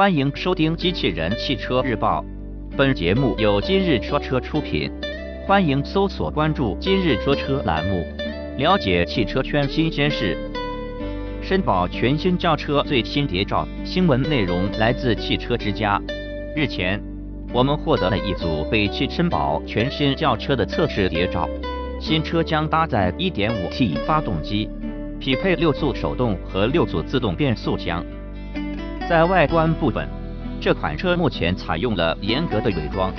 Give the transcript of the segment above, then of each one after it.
欢迎收听《机器人汽车日报》，本节目由今日说车出品。欢迎搜索关注“今日说车”栏目，了解汽车圈新鲜事。绅宝全新轿车最新谍照，新闻内容来自汽车之家。日前，我们获得了一组北汽绅宝全新轿车的测试谍照。新车将搭载 1.5T 发动机，匹配六速手动和六速自动变速箱。在外观部分，这款车目前采用了严格的伪装。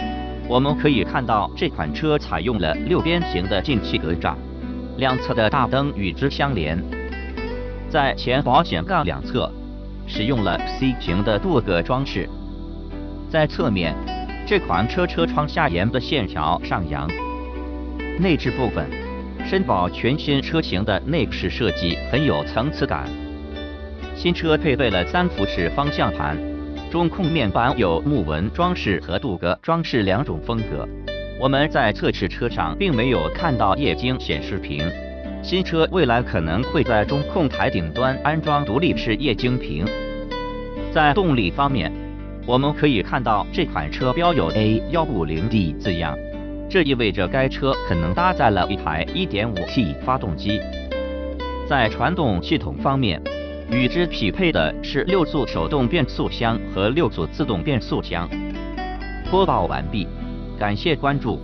我们可以看到，这款车采用了六边形的进气格栅，两侧的大灯与之相连。在前保险杠两侧，使用了 C 型的镀铬装饰。在侧面，这款车车窗下沿的线条上扬。内置部分，绅宝全新车型的内饰设计很有层次感。新车配备了三辐式方向盘，中控面板有木纹装饰和镀铬装饰两种风格。我们在测试车上并没有看到液晶显示屏，新车未来可能会在中控台顶端安装独立式液晶屏。在动力方面，我们可以看到这款车标有 A150D 字样，这意味着该车可能搭载了一台 1.5T 发动机。在传动系统方面，与之匹配的是六速手动变速箱和六速自动变速箱。播报完毕，感谢关注。